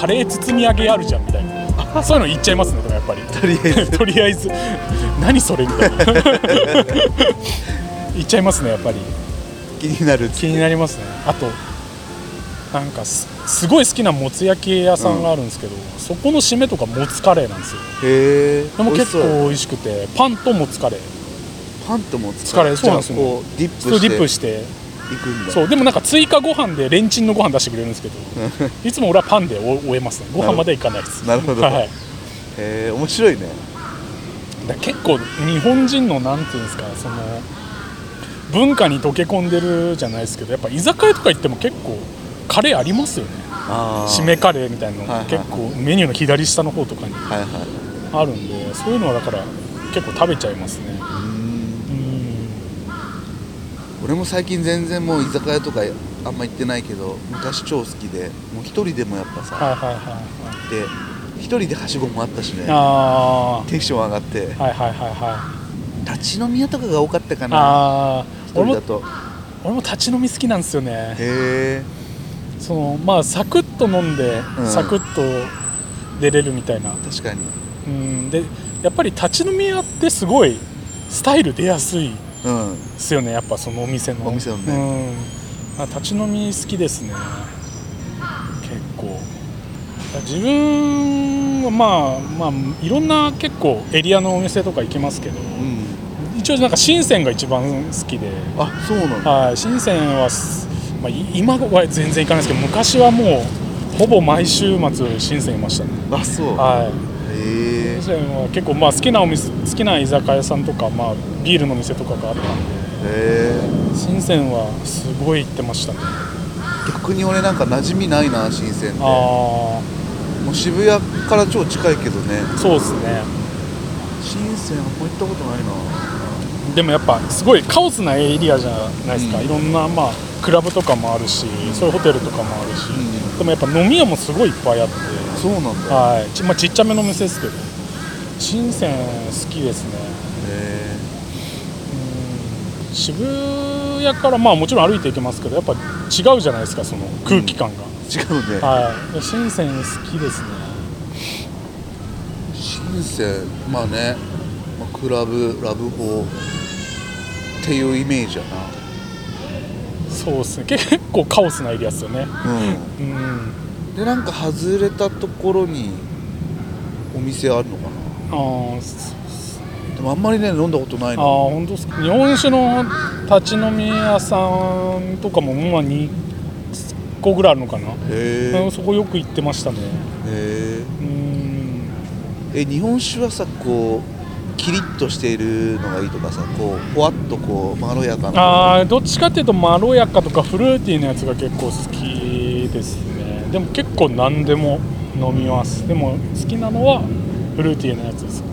カレー包み揚げあるじゃんみたいな。そういうの言っちゃいますねでもやっぱり。とりあえず。とりあえず。何それみたいな。言っちゃいますねやっぱり。気になる気になりますね。あとなんかすすごい好きなもつ焼き屋さんがあるんですけど、そこの締めとかもつカレーなんですよ。へえでも結構美味しくてパンともつカレー。パンとも使カレー。そうなんですよ。じゃあこうディップして。ディップして。いくんだ。そうでもなんか追加ご飯でレンチンのご飯出してくれるんですけど いつも俺はパンで終終えますね。ご飯まではいかないです。なるほど。はい、へえ面白いね。だ結構日本人のなんていうんですかその文化に溶け込んでるじゃないですけどやっぱ居酒屋とか行っても結構カレーありますよね。あ締めカレーみたいなの。はいはいはい。結構メニューの左下の方とかにはいはいあるんでそういうのはだから結構食べちゃいますね俺も最近全然もう居酒屋とかあんま行ってないけど昔超好きでもう一人でもやっぱさはいはいはいはい。で一人ではしごもあったしね。あテンション上がって。あはいはいはいはい。立ち飲み屋とかが多かったかな。ああ一俺も人だと。俺も立ち飲み好きなんですよね。へえそのまあサクッと飲んで、うん。サクッと出れるみたいな。確かに。うん。でやっぱり立ち飲み屋ってすごいスタイル出やすいうんですよねやっぱそのお店の。お店のね。うん。あ立ち飲み好きですね。結構。自分はまあまあいろんな結構エリアのお店とか行きますけど。うん。一応なんか深センが一番好きで。あそうなんだ。はい。深センはす、まあ、い今は全然行かないですけど昔はもうほぼ毎週末深センいましたね。あそう。はい。へえ深センは結構まあ好きなお店好きな居酒屋さんとか、まあ、ビールの店とかがあったんでへえ深センはすごい行ってましたね。逆に俺なんか馴染みないな新鮮って。あもう渋谷から超近いけどね。あそうですね。新鮮あんま行ったことないな。でもやっぱすごいカオスなエリアじゃないですか、うん。いろんなまあクラブとかもあるし、そういうホテルとかもあるし、うんでもやっぱ飲み屋もすごいいっぱいあって。そうなんだ。へはい。ち,、まあ、ちっちゃめの店ですけど。深セン好きですね。渋谷からまあもちろん歩いていけますけどやっぱ違うじゃないですかその空気感が、違うね。はい。深セン好きですね。新鮮まあね、まあ、クラブラブホっていうイメージやなそうですね。結構カオスなエリアですよね。ううん。んでなんか外れたところにお店あるのかな？あーそでもあんまりね飲んだことないあーな本当です。か日本酒の立ち飲み屋さんとかもまあ2個ぐらいあるのかな、へうんそこよく行ってましたね。えへうん。ええ日本酒はさこうキリッとしているのがいいとかさこうふわっとこうまろやかな。あーどっちかっていうとまろやかとかフルーティーなやつが結構好きですね。でも結構何でも飲みます。でも好きなのはフルーティーなやつです。う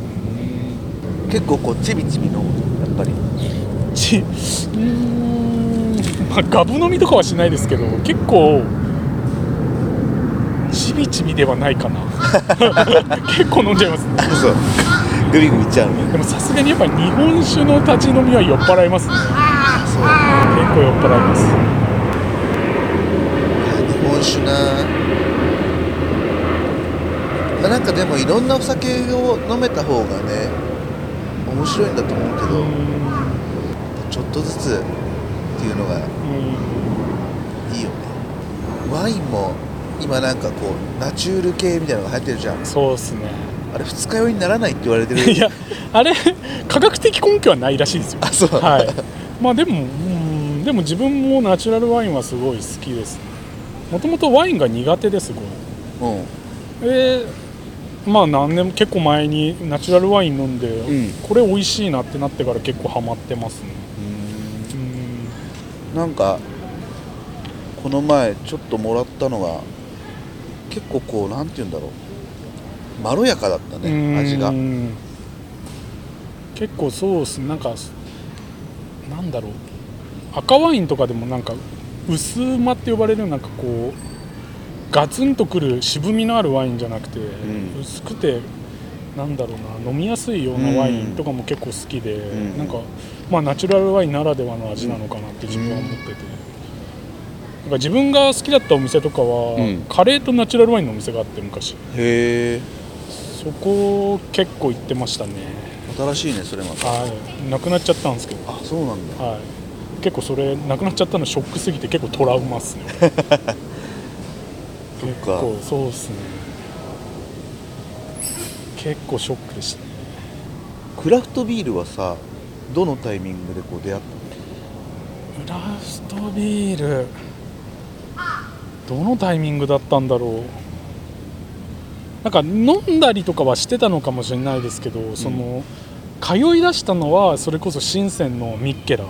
ん結構こうちびちび飲む？やっぱり。ちうーんまあガブ飲みとかはしないですけど結構ちびちびではないかな。結構飲んじゃいますねグビグビいっちゃうねでもさすがにやっぱり日本酒の立ち飲みは酔っ払いますね。そう。結構酔っ払います。日本酒な。まあなんかでもいろんなお酒を飲めた方がね面白いんだと思うけどうちょっとずつっていうのがいいよね。ワインも今なんかこうナチュール系みたいなのが流行ってるじゃん。そうですねあれ二日酔いにならないって言われてる。いやあれ科学的根拠はないらしいですよ。あそう。はい。まあでもうんでも自分もナチュラルワインはすごい好きです。もともとワインが苦手ですごい。うん。でまあ何年も結構前にナチュラルワイン飲んで、ん。これ美味しいなってなってから結構ハマってますね。うん。なんかこの前ちょっともらったのが結構こうなんて言うんだろうまろやかだったね味が。うん結構そうですね。なんかなんだろう。赤ワインとかでもなんか薄うまって呼ばれるなんかこうガツンとくる渋みのあるワインじゃなくて、ん。薄くてなんだろうな。飲みやすいようなワインとかも結構好きで、ん。なんかまあナチュラルワインならではの味なのかなって自分は思ってて、なんか自分が好きだったお店とかは、うん。カレーとナチュラルワインのお店があって昔。へえそこ結構行ってましたね。新しいねそれまた。はい。なくなっちゃったんですけど、あそうなんだ。はい、結構それなくなっちゃったのショックすぎて結構トラウマっすね。結か。構そうっすね。結構ショックでした。ねクラフトビールはさどのタイミングでこう出会っクラフトビール。どのタイミングだったんだろうなんか飲んだりとかはしてたのかもしれないですけど、その通い出したのはそれこそ深センのミッケラ。あ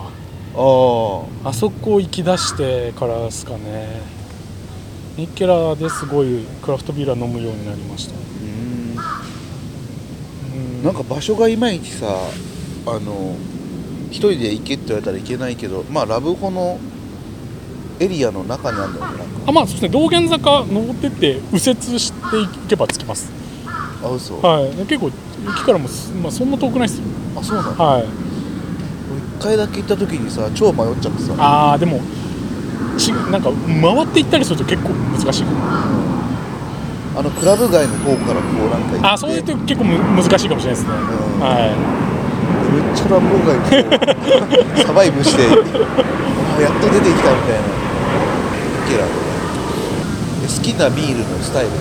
あそこ行き出してからですかね。ミッケラですごいクラフトビールは飲むようになりました。あうん。うん。なんか場所がいまいちさあの一人で行けって言われたら行けないけどまあラブホのエリアの中にあるんだよねなんか。あまあそうですね。道玄坂登ってって右折していけば着きます。あ嘘。はい。結構駅からもす、まあ、そんな遠くないですよ。あそうなの？はい。俺一回だけ行った時にさ超迷っちゃってさ。ああでもちなんか回っていったりすると結構難しい。かもあのクラブ街の方からこうなんか行って。あそういうと結構む難しいかもしれないですね、ん。はめっちゃラブホ街 サバイブして あやっと出てきたみたいなケラで好きなビールのスタイル。い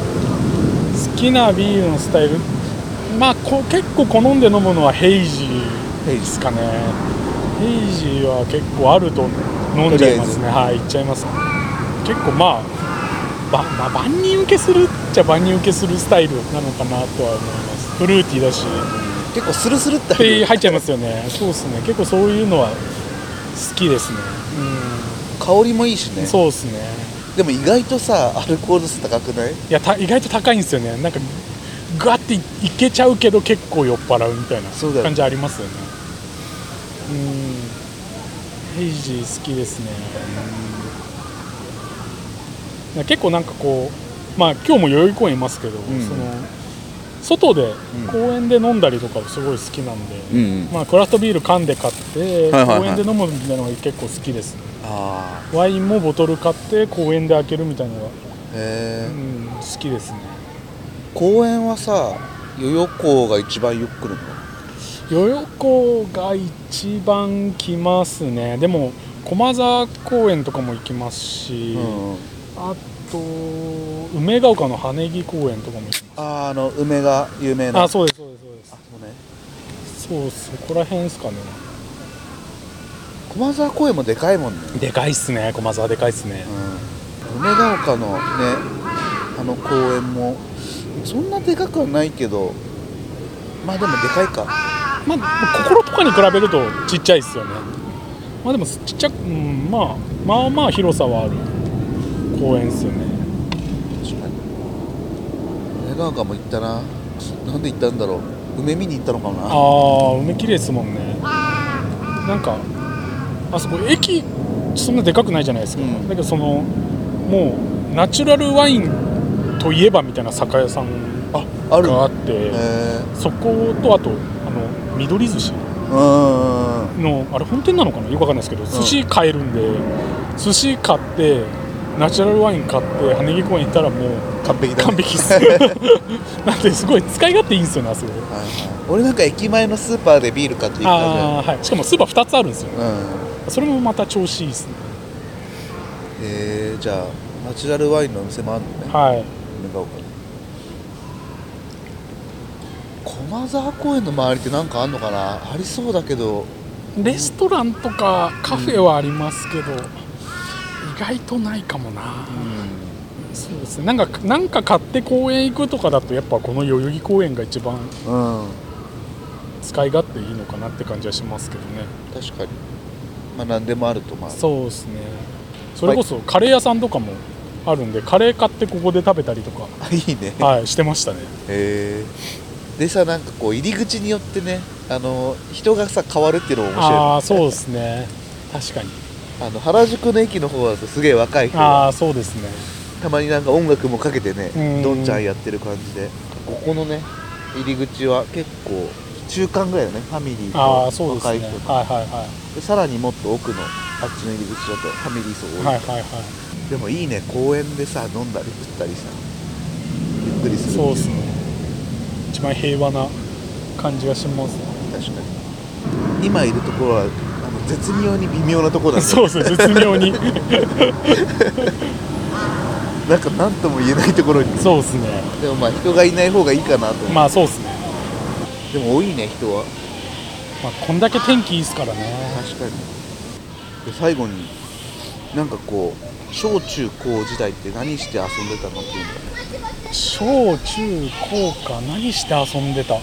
好きなビールのスタイル？まあこ結構好んで飲むのはヘイジーヘイジですかね。ヘイジーは結構あると飲んじゃいますね。はいいっちゃいます。結構まあば、まあ、万人受けするっちゃ万人受けするスタイルなのかなとは思います。フルーティーだし。結構スルスルってっ入っちゃいますよね。そうですね。結構そういうのは好きですね香りもいいしね。うんそうですね。でも意外とさアルコール数高くない？いやた意外と高いんですよね。なんかガッていいけちゃうけど結構酔っ払うみたいな感じありますよね。うん。ヘイジー好きですね。うん。結構なんかこうまあ今日も代々木公園いますけど、ん。その外でうん。公園で飲んだりとかすごい好きなんで、うんまあ、クラフトビール缶で買って、公園で飲むみたいなのが結構好きですね。あワインもボトル買って公園で開けるみたいなのが、うん、好きですね。公園はさ代々木港が一番よく来るの？代々木が一番来ますね。でも駒沢公園とかも行きますし、うんあと梅ヶ丘の羽木公園とかも行きまあーあの梅が有名な。すあそうですそうですそうです。あそうね。そうそこら辺ですかね駒沢公園もでかいもんね、でかいっすね。駒沢でかいっすね。うん、梅ヶ丘のねあの公園もそんなでかくはないけどまあでもでかいか。まあ心とかに比べるとちっちゃいっすよね。まあでもちっちゃく、うん、まあまあまあ広さはある公園っすよね。確かに。梅ヶ丘も行ったな。なんで行ったんだろう。梅見に行ったのかな。ああ梅綺麗ですもんね。なんかあそこ駅そんなでかくないじゃないですか、うん。だけどそのもうナチュラルワインといえばみたいな酒屋さんあある。があっへてえそことあとあの緑寿司のあれ本店なのかな？よくわかんないですけど寿司買えるんで、寿司買ってナチュラルワイン買って羽根公園行ったらもう完璧だ、ね、完璧っす なんですごい使い勝手いいんですよねあそこ。はいはい。俺なんか駅前のスーパーでビール買って行ったじゃん。あーはい。しかもスーパー2つあるんですよ。うんそれもまた調子いいですね。えー、じゃあナチュラルワインのお店もあるのね。はい。に。駒沢公園の周りって何かあんのかな？ありそうだけど。レストランとかカフェはありますけど、意外とないかもな、そうですね。なんかなんか買って公園行くとかだとやっぱこの代々木公園が一番うん、うん、使い勝手いいのかなって感じはしますけどね。確かにまあ何でもあるとまあそうですね。それこそカレー屋さんとかもあるんでカレー買ってここで食べたりとか。あ いいね。はいしてましたね。へえでさなんかこう入り口によってねあの人がさ変わるっていうのも面白いああそうですね。確かに。あの原宿の駅の方だとすげえ若い人あが。あそうですね。たまになんか音楽もかけてねうん。どんちゃんやってる感じで。ここのね入り口は結構中間ぐらいだねファミリーああとそうですね。若い人はいはいはいでさらにもっと奥のあっちの入り口だとファミリー層多い、はいはいはい。でもいいね公園でさ飲んだり食ったりさ。ゆっくりするそうですね。ね一番平和な感じがしますね。確かに。今いるところはあの絶妙に微妙なところだね。そうですね絶妙に。なんか何とも言えないところに。そうですね。でもまあ人がいない方がいいかなと。思う、まあそうですね、でも多いね人はまあ、こんだけ天気いいですからね。確かに。で最後になんかこう小中高時代って何して遊んでたのっていうんだね小中高か。何して遊んでた？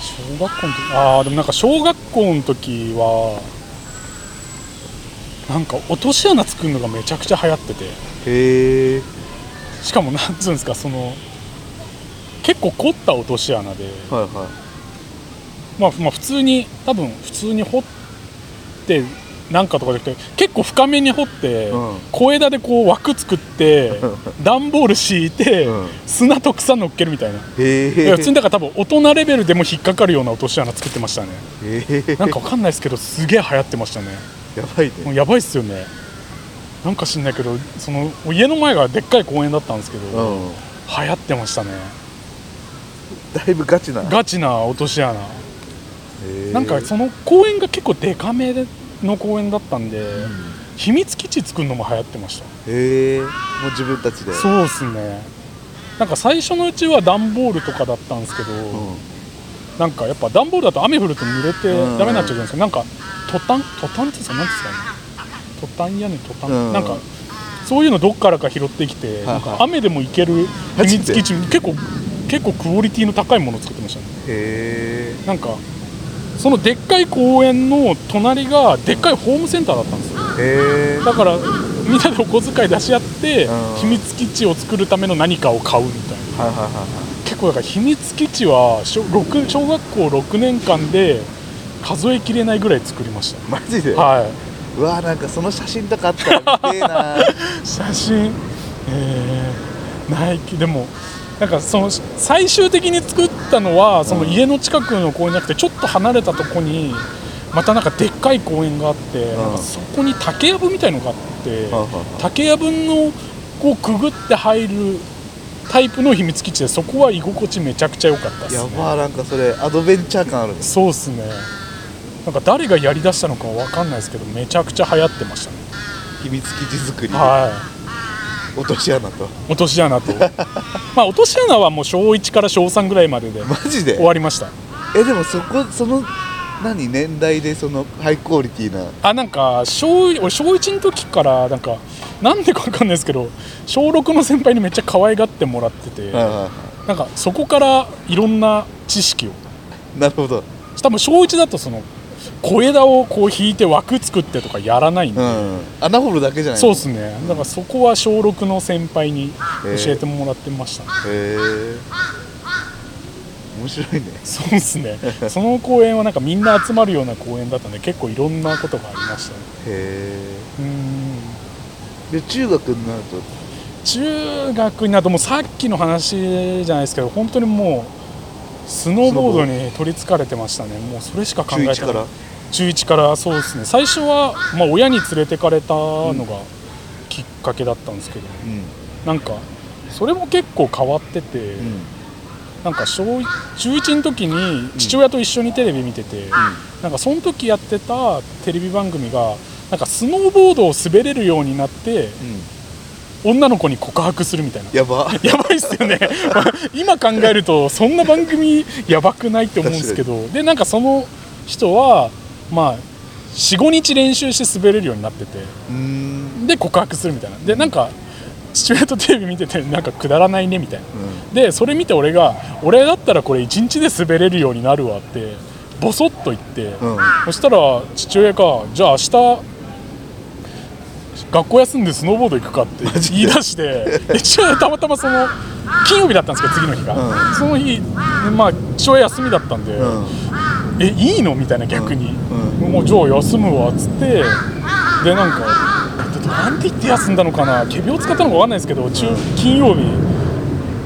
小学校の時？ああでもなんか小学校の時はなんか落とし穴作るのがめちゃくちゃ流行ってて。へえしかもなんつうんですかその結構凝った落とし穴で、はいはいまあ、まあ普通に多分普通に掘ってなんかとかじゃなくて結構深めに掘って、うん。小枝でこう枠作って 段ボール敷いて、うん。砂と草乗っけるみたいな、へいや普通えにだから多分大人レベルでも引っかかるような落とし穴作ってましたね。なんかわかんないですけどすげえ流行ってましたね。やばいね。もうやばいっすよね。なんか知んないけどその家の前がでっかい公園だったんですけど、うん。流行ってましたね。だいぶガチな。ガチな落とし穴なんかその公園が結構デカめの公園だったんで、秘密基地作るのも流行ってました。へえもう自分たちで。そうっすね。なんか最初のうちは段ボールとかだったんですけど、うん。なんかやっぱ段ボールだと雨降ると濡れてうん。ダメになっちゃうじゃないですか、なんかトタン？トタンってさ何ですかね。トタン屋根トタン、うん。なんかそういうのどっからか拾ってきて、はいはい。なんか雨でも行ける秘密基地。結構結構クオリティの高いものを作ってましたね。へえなんかそのでっかい公園の隣がでっかいホームセンターだったんですよ。へえだからみんなでお小遣い出し合ってうん。秘密基地を作るための何かを買うみたいな。はいはいはいは結構だから秘密基地は小六小学校6年間で数えきれないぐらい作りましいマジで、たはい。うわなんかその写真とかあったら見てえな。写真？えー、ないけでもなんかその最終的に作ったのはその家の近くの公園じゃなくてちょっと離れたとこにまたなんかでっかい公園があって、ん。なんかそこに竹やぶみたいのがあって、はいはいはい竹やぶのこうくぐって入るタイプの秘密基地でそこは居心地めちゃくちゃ良かったですやねばなんかそれアドベンチャー感あるね。そうっすね。なんか誰がやりだしたのかわかんないですけどめちゃくちゃ流行ってましたね。秘密基地作り、は落とし穴と。い落とし穴と。まあ落とし穴はもう小1から小3ぐらいまででマジで？終わりました。えでもそこその何年代でそのハイクオリティな？あなんか小俺小1の時からなんかなんでかわかんないですけど小6の先輩にめっちゃ可愛がってもらってて、なんかそこからいろんな知識を。いなるほど。多分小1だとその小枝をこう引いて枠作ってとかやらないんで、うん。穴掘るだけじゃないそうですね。だからそこは小6の先輩に教えてもらってました、へえ面白いね。そうですね。その公園はなんかみんな集まるような公園だったんで結構いろんなことがありましたね。へうーん。えで中学になると？中学になるともうさっきの話じゃないですけど本当にもうスノーボードに取りつかれてましたね。もうそれしか考中1えてない。から？中1からそうですね。最初は、まあ、親に連れてかれたのがきっかけだったんですけど、うん。なんかそれも結構変わってて、うん。なんか小一中1の時に父親と一緒にテレビ見てて、なんかその時やってたテレビ番組がなんかスノーボードを滑れるようになってうん女の子に告白するみたいな。やば。やばいっすよね。今考えるとそんな番組やばくないって思うんですけど。でなんかその人はまあ45日練習して滑れるようになってて。で告白するみたいな。でなんか父親とテレビ見ててなんかくだらないねみたいな。うでそれ見て俺が俺だったらこれ1日で滑れるようになるわってボソッと言って、んうん。そしたら父親がじゃあ明日学校休んでスノーボード行くかって言い出してで父親たまたまその金曜日だったんですけど次の日が、うん。その日まあ父親休みだったんで、うん。えいいの？みたいな逆に、うん。もうじゃあ休むわっつってでなんかでなんて言って休んだのかな。仮病使ったのか分かんないですけど中金曜日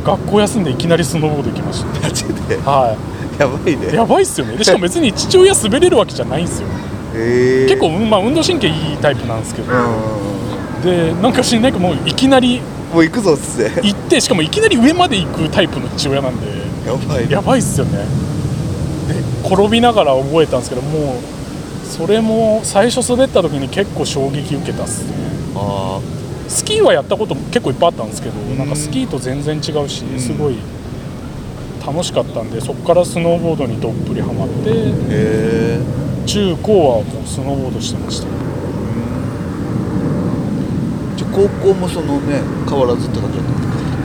学校休んでいきなりスノーボード行きましマジで？たはやばいね。いやばいっすよね。でしかも別に父親滑れるわけじゃないんですよ。結構、うんまあ、運動神経いいタイプなんですけど。うんうんでなんか知んないけどもういきなりもう行くぞっつって。行ってしかもいきなり上まで行くタイプの父親なんでやばい。やばいっすよね。で転びながら覚えたんですけどもうそれも最初滑った時に結構衝撃受けたっすね。あスキーはやったことも結構いっぱいあったんですけどん。なんかスキーと全然違うしん。すごい楽しかったんでそこからスノーボードにどっぷりハマって中高はもうスノーボードしてました高校もそのね変わらずって感じだった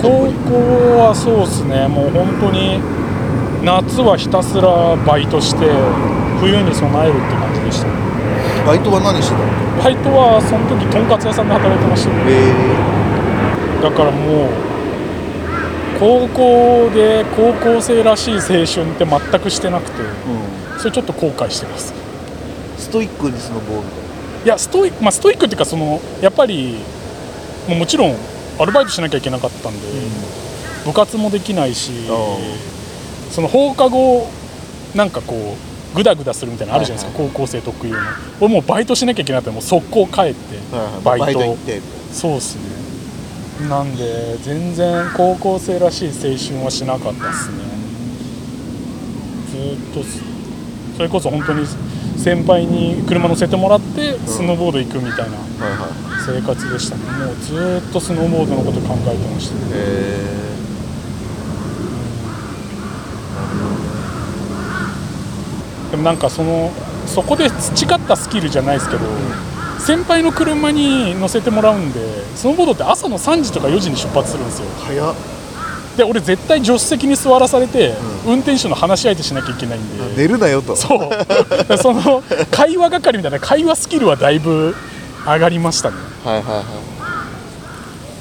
高校はそうですね。もう本当に夏はひたすらバイトして冬に備えるって感じでした。バイトは何してたの？バイトはその時とんかつ屋さんで働いてました。ねへだからもう高校で高校生らしい青春って全くしてなくてえうん。それちょっと後悔してます。ストイックにスノボーみたいいやストイック、まあ、ストイックっていうかそのやっぱりもちろんアルバイトしなきゃいけなかったんで、部活もできないしあその放課後なんかこうグダグダするみたいなのあるじゃないですか、はい高校生特有の。俺もうバイトしなきゃいけなくてもう速攻帰ってバイト,、行って。そうっすね。なんで全然高校生らしい青春はしなかったっすね。ずーっとす。それこそ本当に先輩に車乗せてもらってスノーボード行くみたいな生活でしたね。もうずーっとスノーボードのこと考えてましたね。へえでもなんかそのそこで培ったスキルじゃないですけど、先輩の車に乗せてもらうんでスノーボードって朝の3時とか4時に出発するんですよ。早っで俺絶対助手席に座らされて、運転手の話し相手しなきゃいけないんで、寝るなよと。そう。で その会話係みたいな会話スキルはだいぶ上がりましたね。はいはいはい。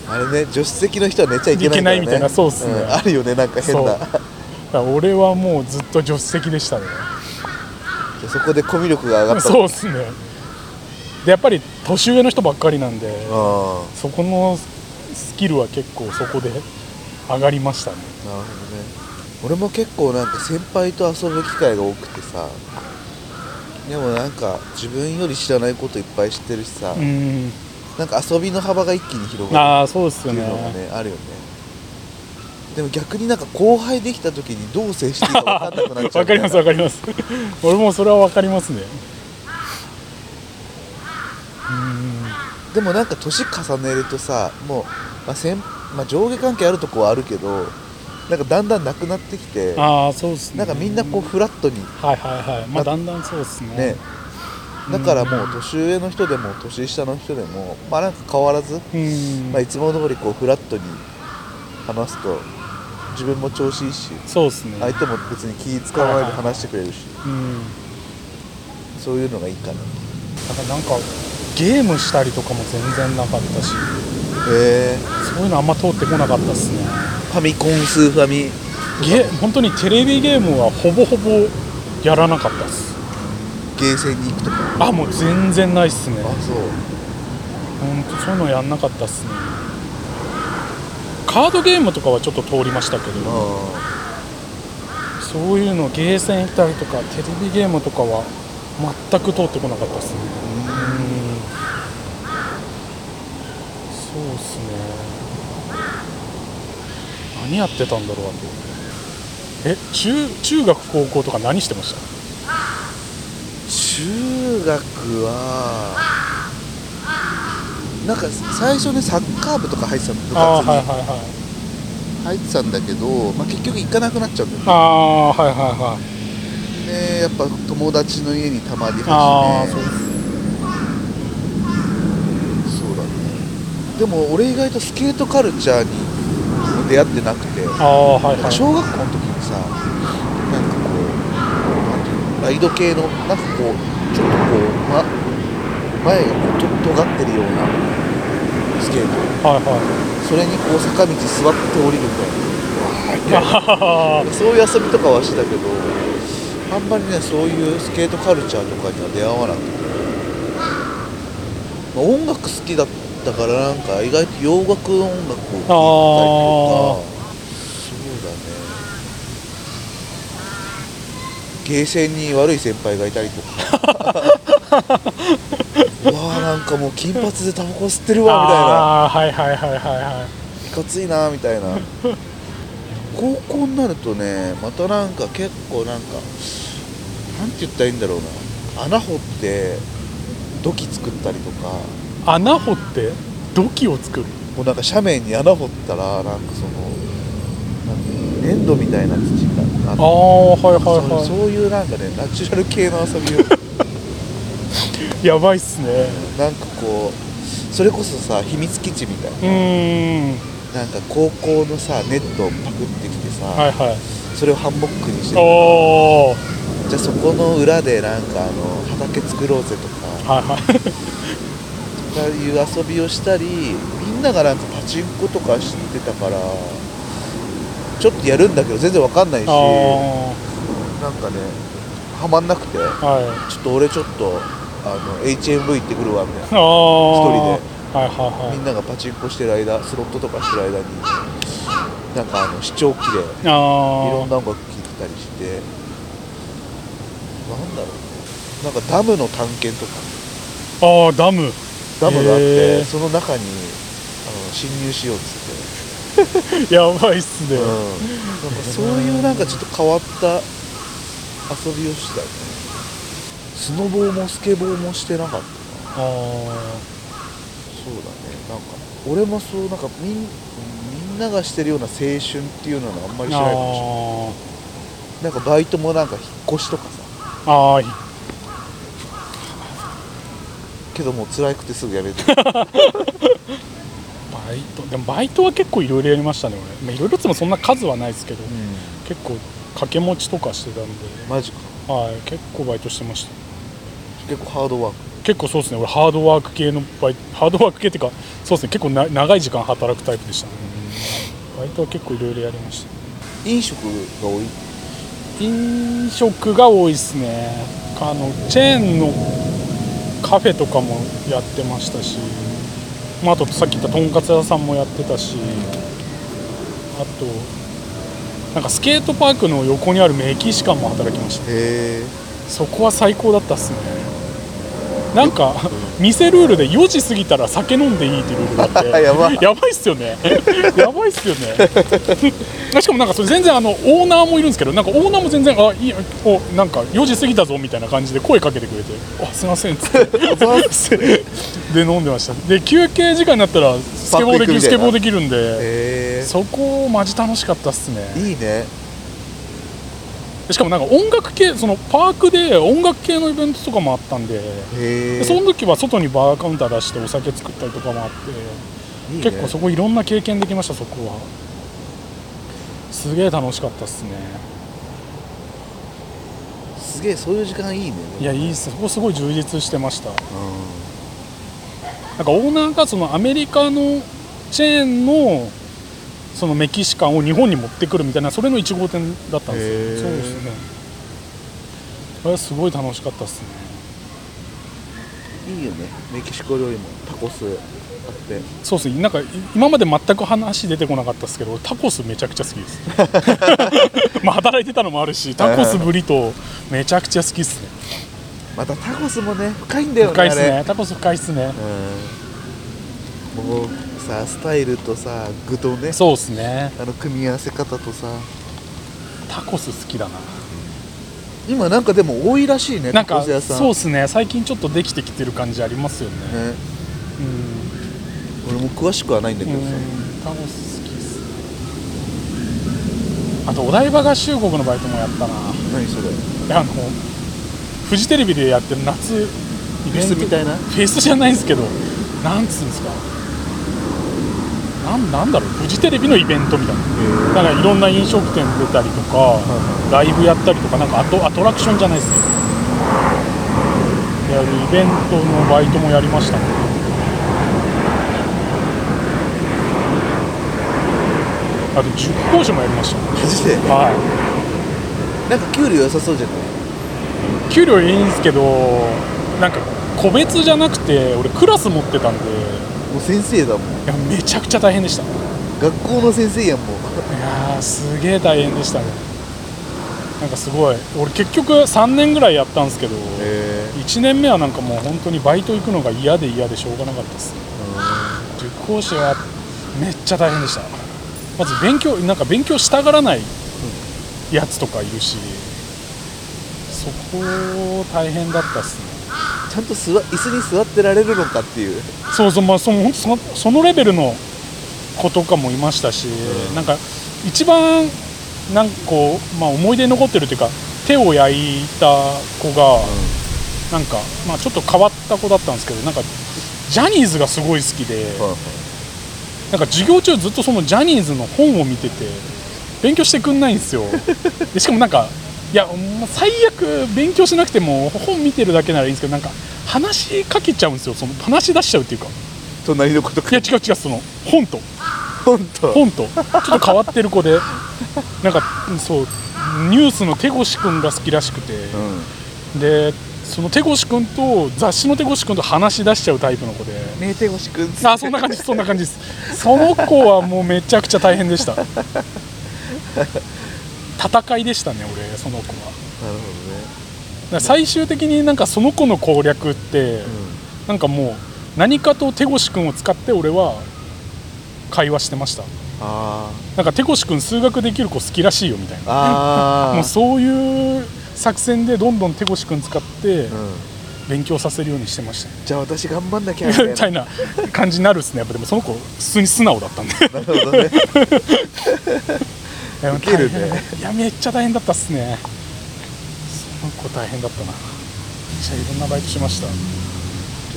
あれね助手席の人は寝ちゃいけないね、いけないみたいなそうっすね。んあるよねなんか変な。俺はもうずっと助手席でしたね。じゃあそこでコミュ力が上がった。そうっすね。でやっぱり年上の人ばっかりなんであ。そこのスキルは結構そこで上がりましたね。あなるほどね。俺も結構なんか先輩と遊ぶ機会が多くてさ。でもなんか自分より知らないこといっぱい知ってるしさ、うん。なんか遊びの幅が一気に広がる。ああそうですよね。っていうのがねあるよね。でも逆になんか後輩できた時にどう接していいか分かんなくなっちゃうわかりますわかります。俺もそれはわかりますね。でもなんか年重ねるとさもう、まあ先まあ、上下関係あるとこはあるけどなんかだんだんなくなってきてああそうですね。なんかみんなこうフラットにはいはいはい。まあだんだんそうですね。ね。だからもう年上の人でも年下の人でもまあなんか変わらず、うん、まあ、いつも通りこうフラットに話すと自分も調子いいしそうですね。相手も別に気使わないで話してくれるし。うん。そういうのがいいかな。だからなんかゲームしたりとかも全然なかったし。へえそういうのあんま通ってこなかったですね。ファミコンスーファミ。ゲ本当にテレビゲームはほぼほぼやらなかったです。ゲーセンに行くとか。あもう全然ないっすね。あそう。本当そういうのやんなかったっすね。カードゲームとかはちょっと通りましたけど。あそういうのゲーセン行ったりとかテレビゲームとかは全く通ってこなかったっすね。うんそうっすね。何やってたんだろうあと。え中中学高校とか何してました？中学はなんか最初ねサッカー部とか入ってたの部活に。はいはいはい。入ってたんだけど、まあ、結局行かなくなっちゃうんだよね。ああはいはいはい。でやっぱ友達の家にたまりああそう始めそうだねでも俺意外とスケートカルチャーに出会ってなくてはいはい。小学校の時にさなんかこうライド系のなんかこうちょっとこう、ま、前がこうと尖ってるようなスケート。はいはい。それにこう坂道座って降りるみたいな。そういう遊びとかはしてたけどあんまりねそういうスケートカルチャーとかには出会わなくて、まあ、音楽好きだったからなんか意外と洋楽音楽を聴い。たりとかそうだねゲーセンに悪い先輩がいたりとか。うわーなんかもう金髪でタバコ吸ってるわみたいな。あはいはいはいはいはいかついなみたいな高校になるとねまたなんか結構なんかなんて言ったらいいんだろうな。穴掘って土器作ったりとか。穴掘って土器を作る。もうなんか斜面に穴掘ったらなんかそのなんか粘土みたいな土があって。ああはいはいはそうそういうなんかねナチュラル系の遊びを。い やばいっすね。なんかこうそれこそさ秘密基地みたいな。うーん。なんか高校のさネットをパクってきてさ、はいはい。それをハンモックにしてじゃあそこの裏でなんかあの畑作ろうぜとか。はいはいとかいう遊びをしたりみんながなんかパチンコとか知ってたからちょっとやるんだけど全然わかんないしあなんかねハマんなくてあはい。ちょっと俺ちょっとあの HMV 行ってくるわみたいな。一人で。はいはいはい。みんながパチンコしてる間スロットとかしてる間になんかあの視聴器でいあろんあな音楽聴いてたりしてなんだろうなんかダムの探検とか。ああダムダムがあっへーてその中にあの侵入しようっつって、やばいっすね、うん、なんかそういうなんかちょっと変わった遊びをしたよね。スノボーもスケボーもしてなかったな。あそうだね。なんか俺もそうなんかみんながしてるような青春っていうのはあんまりしあないかもしれない。なんかバイトもなんか引っ越しとかさ。あああけどもう辛くてすぐやめて バイトでもバイトは結構いろいろやりましたね俺。まあいろいろっつもそんな数はないですけど、結構掛け持ちとかしてたんで。マジか。はい結構バイトしてました。結構ハードワーク。結構そうですね。俺ハードワーク系のバイトハードワーク系っていうかそうですね。結構な長い時間働くタイプでしたね。バイトは結構いろいろやりました。飲食が多い？飲食が多いですね。あのチェーンのカフェとかもやってましたし、まあ、あとさっき言ったとんかつ屋さんもやってたしあとなんかスケートパークの横にあるメキシカンも働きました。そこは最高だったっすね。なんか店ルールで4時過ぎたら酒飲んでいいっていうルールがあって。やば。やばいっすよね。やばいっすよね。しかもなんかそれ全然あのオーナーもいるんですけどなんかオーナーも全然あいいおなんか4時過ぎたぞみたいな感じで声かけてくれて「あすいません」っつって。で飲んでました。で休憩時間になったらスケボーできるスケボーできるんでそこマジ楽しかったっすね。いいね。でしかもなんか音楽系そのパークで音楽系のイベントとかもあったんででその時は外にバーカウンター出してお酒作ったりとかもあっていいね。結構そこいろんな経験できましたそこは。すげえ楽しかったっすね。すげえそういう時間いいね。いやいいっす。そこすごい充実してました。うなんかオーナーがそのアメリカのチェーンのそのメキシカンを日本に持ってくるみたいなそれの1号店だったんですよ。そうですね。あれすごい楽しかったっすね。んいいよね。メキシコ料理もタコスあって。そうですね。なんかい今まで全く話出てこなかったですけど俺タコスめちゃくちゃ好きです。まあ働いてたのもあるしタコスブリトーめちゃくちゃ好きっすね。またタコスもね深いんだよね深いっすね。タコス深いっすね。うん。もうさスタイルとさ具とね。そうっすね。あの組み合わせ方とさ。タコス好きだな。今なんかでも多いらしいねなんかタコス屋さん。そうっすね。最近ちょっとできてきてる感じありますよね。ね。うん。俺も詳しくはないんだけどさ。うん。タコス好きっす。あとお台場合衆国のバイトもやったな。何それ。あのフジテレビでやってる夏イベント。フェスみたいな？フェスじゃないんですけど。なんつうんですかなんなんだろうフジテレビのイベントみたいな。なんかいろんな飲食店出たりとか、ライブやったりとかなんかアトアトラクションじゃないですけどやるイベントのバイトもやりました。ねあと塾講師もやりました。マジで？はなんか給料良さそうじゃない？い給料いいんですけどなんか個別じゃなくて俺クラス持ってたんでもう先生だもん。いやめちゃくちゃ大変でした。い学校の先生やんもう。やーすげえ大変でしたね。なんかすごい。俺結局3年ぐらいやったんですけどへ1年目はなんかもう本当にバイト行くのが嫌で嫌でしょうがなかったです。塾講師はめっちゃ大変でした。まず勉強なんか勉強したがらないやつとかいるしそこ大変だったっすねちゃんと座椅子に座ってられるのかっていう。そうそうまあそのそのそのレベルの子とかもいましたし、うん。なんか一番なんかこう、まあ、思い出に残ってるというか手を焼いた子が、なんか、まあ、ちょっと変わった子だったんですけどなんかジャニーズがすごい好きで、はいはいなんか授業中ずっとそのジャニーズの本を見てて勉強してくんないんですよ。でしかもなんかいや最悪勉強しなくても本見てるだけならいいんですけどなんか話しかけちゃうんですよ。その話し出しちゃうっていうか。隣のこといや違う違うその本と。本当本と。ちょっと変わってる子で。なんかそうニュースの手越君が好きらしくて、うん。でその手越君と雑誌の手越君と話し出しちゃうタイプの子で。ねえ手越くんあそんな感じそんな感じです。その子はもうめちゃくちゃ大変でした戦いでしたね俺その子は。なるほら最終的になんかその子の攻略って、どね、なんかもう何かと手越君を使って俺は会話してました。あなんか手越君数学できる子好きらしいよみたいー。な もうそういう作戦でどんどん手越君使ってうん、勉強させるようにしてました。ねじゃあ私頑張んなきゃみたいみなたいな感じになるっすね。やっぱでもその子普通に素直だったんで。なるほどね いやウケるいやめっちゃ大変だったっすね。その子大変だったな。めっちゃいろんなバイトしました。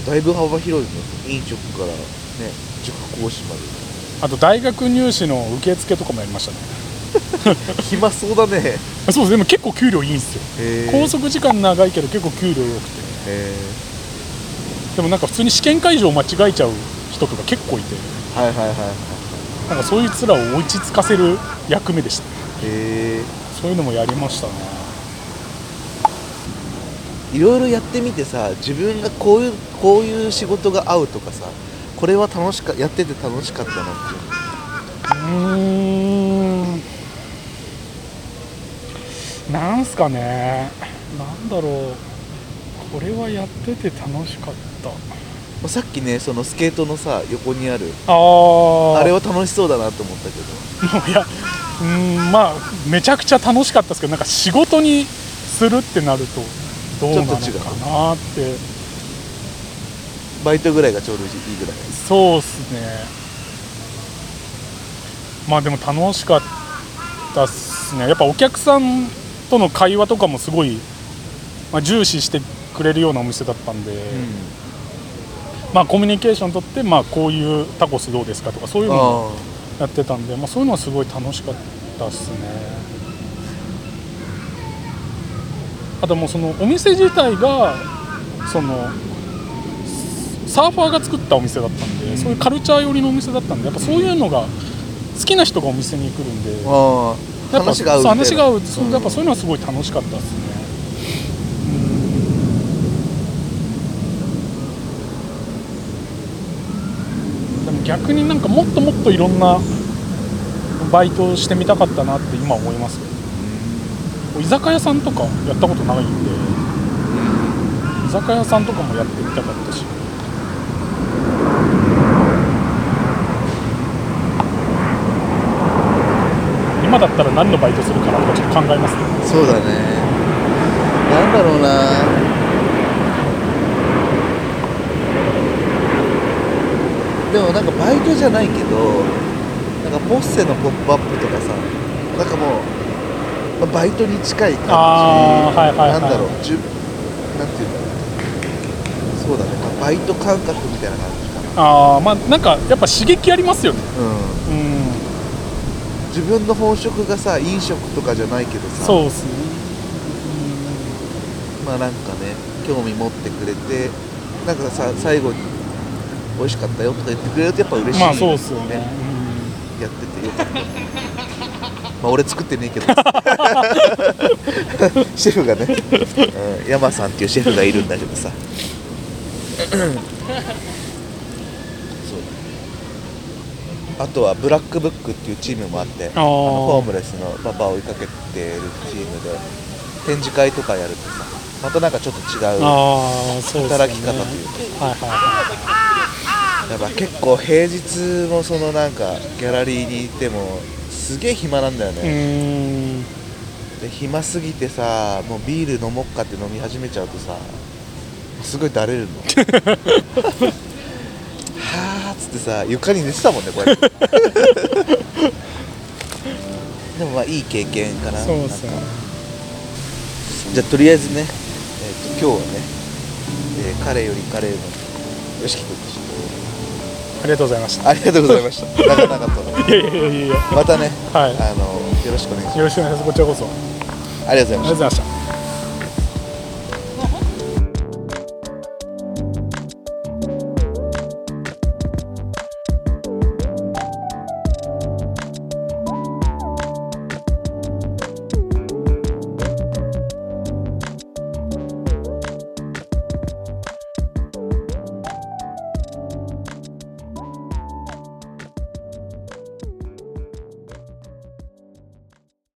だいぶ幅広いね飲食からね塾講師まで。あと大学入試の受付とかもやりましたね。暇そうだね。あそうです。でも結構給料いいんですよ。拘束時間長いけど結構給料良くて。へでもなんか普通に試験会場間違えちゃう人とか結構いて。えはいはいはいはいなんかそういうつらを落ち着かせる役目でした。へえそういうのもやりましたね。いろいろやってみてさ自分がこういうこういう仕事が合うとかさこれは楽しかやってて楽しかったなって。いうん。なんすかね。なんだろう。これはやってて楽しかった。まあさっきねそのスケートのさ横にあるあー。あれは楽しそうだなと思ったけど。もういやうーんまあめちゃくちゃ楽しかったですけどなんか仕事にするってなるとどうなのかなって。バイトぐらいがちょうどいいぐらい。そうっすね。まあでも楽しかったっすね。やっぱお客さんとの会話とかもすごい、まあ、重視してくれるようなお店だったんで、まあコミュニケーションとって、まあ、こういうタコスどうですかとかそういうのをあやってたんで、まあ、そういうのはすごい楽しかったっすね。あともうそのお店自体がそのサーファーが作ったお店だったんで、そういうカルチャー寄りのお店だったんでやっぱそういうのが好きな人がお店に来るんで、やっぱ話が合うそう話が合うそううんやっぱそういうのはすごい楽しかったですねうんでも逆になんかもっともっといろんなバイトをしてみたかったなって今思います。居酒屋さんとかやったことないんで居酒屋さんとかもやってみたかったし。今だったら何のバイトするかなとかちょっと考えますね。そうだね。なんだろうな。でもなんかバイトじゃないけどなんかポッセの「ポップアップとかさなんかもう、まあバイトに近い感じ。はいはいはい。なんだろうじゅなんていうんだろうそうだね。まあバイト感覚みたいな感じかな。ああまあなんかやっぱ刺激ありますよね。うん。うん。自分の本職がさ飲食とかじゃないけどさそうっすね。まあなんかね興味持ってくれてなんかさ最後に美味しかったよとか言ってくれるとやっぱ嬉しいまあそうっすよね。やっててよかった。まあ俺作ってねえけど。シェフがね、うん、山さんっていうシェフがいるんだけどさ。そう。あとはブラックブックっていうチームもあってあホームレスのパパを追いかけてるチームで展示会とかやるとさまたなんかちょっと違う働き方というか。はいはいはやっぱ結構平日もそのなんかギャラリーにいてもすげえ暇なんだよね、で暇すぎてさもうビール飲もっかって飲み始めちゃうとさすごいだれるの。はあっつってさ床に寝てたもんねこうやって。でもまあいい経験かな。そうですねなんか。じゃあとりあえずね、えー、と今日はね、えー彼より彼の。よしき君でしありがとうございました。たありがとうございました。長々と。いやいやいやいや。またね、はい。あのよろしくお願いします。よろしくお願いします。こちらこそ。ありありがとうございました。がとうございました